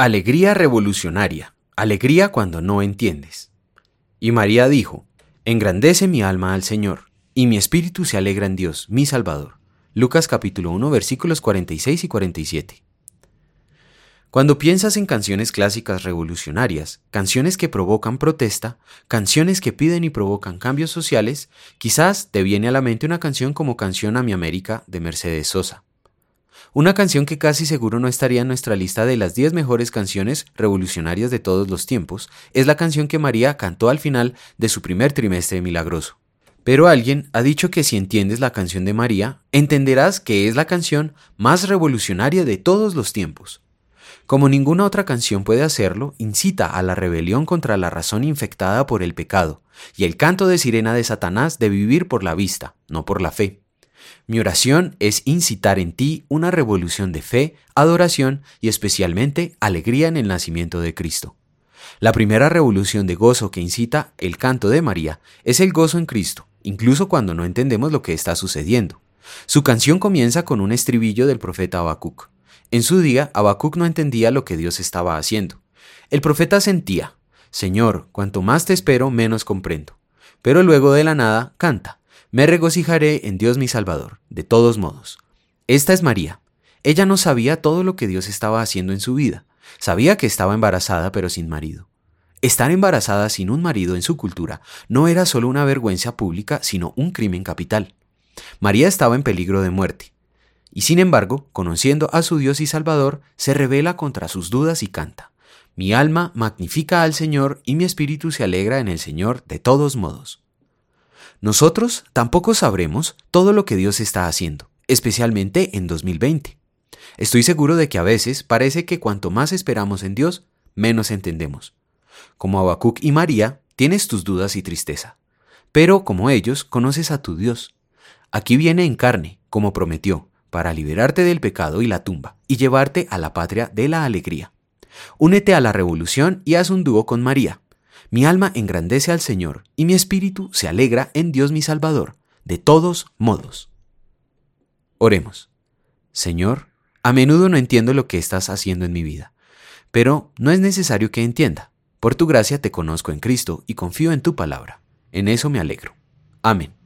Alegría revolucionaria, alegría cuando no entiendes. Y María dijo, Engrandece mi alma al Señor, y mi espíritu se alegra en Dios, mi Salvador. Lucas capítulo 1 versículos 46 y 47. Cuando piensas en canciones clásicas revolucionarias, canciones que provocan protesta, canciones que piden y provocan cambios sociales, quizás te viene a la mente una canción como Canción a mi América de Mercedes Sosa. Una canción que casi seguro no estaría en nuestra lista de las 10 mejores canciones revolucionarias de todos los tiempos, es la canción que María cantó al final de su primer trimestre milagroso. Pero alguien ha dicho que si entiendes la canción de María, entenderás que es la canción más revolucionaria de todos los tiempos. Como ninguna otra canción puede hacerlo, incita a la rebelión contra la razón infectada por el pecado, y el canto de sirena de Satanás de vivir por la vista, no por la fe. Mi oración es incitar en ti una revolución de fe, adoración y especialmente alegría en el nacimiento de Cristo. La primera revolución de gozo que incita el canto de María es el gozo en Cristo, incluso cuando no entendemos lo que está sucediendo. Su canción comienza con un estribillo del profeta Habacuc. En su día, Habacuc no entendía lo que Dios estaba haciendo. El profeta sentía, Señor, cuanto más te espero, menos comprendo. Pero luego de la nada canta, me regocijaré en Dios mi Salvador, de todos modos. Esta es María. Ella no sabía todo lo que Dios estaba haciendo en su vida. Sabía que estaba embarazada pero sin marido. Estar embarazada sin un marido en su cultura no era solo una vergüenza pública, sino un crimen capital. María estaba en peligro de muerte. Y sin embargo, conociendo a su Dios y Salvador, se revela contra sus dudas y canta. Mi alma magnifica al Señor y mi espíritu se alegra en el Señor de todos modos. Nosotros tampoco sabremos todo lo que Dios está haciendo, especialmente en 2020. Estoy seguro de que a veces parece que cuanto más esperamos en Dios, menos entendemos. Como Habacuc y María, tienes tus dudas y tristeza. Pero como ellos, conoces a tu Dios. Aquí viene en carne, como prometió, para liberarte del pecado y la tumba, y llevarte a la patria de la alegría. Únete a la revolución y haz un dúo con María, mi alma engrandece al Señor y mi espíritu se alegra en Dios mi Salvador, de todos modos. Oremos. Señor, a menudo no entiendo lo que estás haciendo en mi vida, pero no es necesario que entienda. Por tu gracia te conozco en Cristo y confío en tu palabra. En eso me alegro. Amén.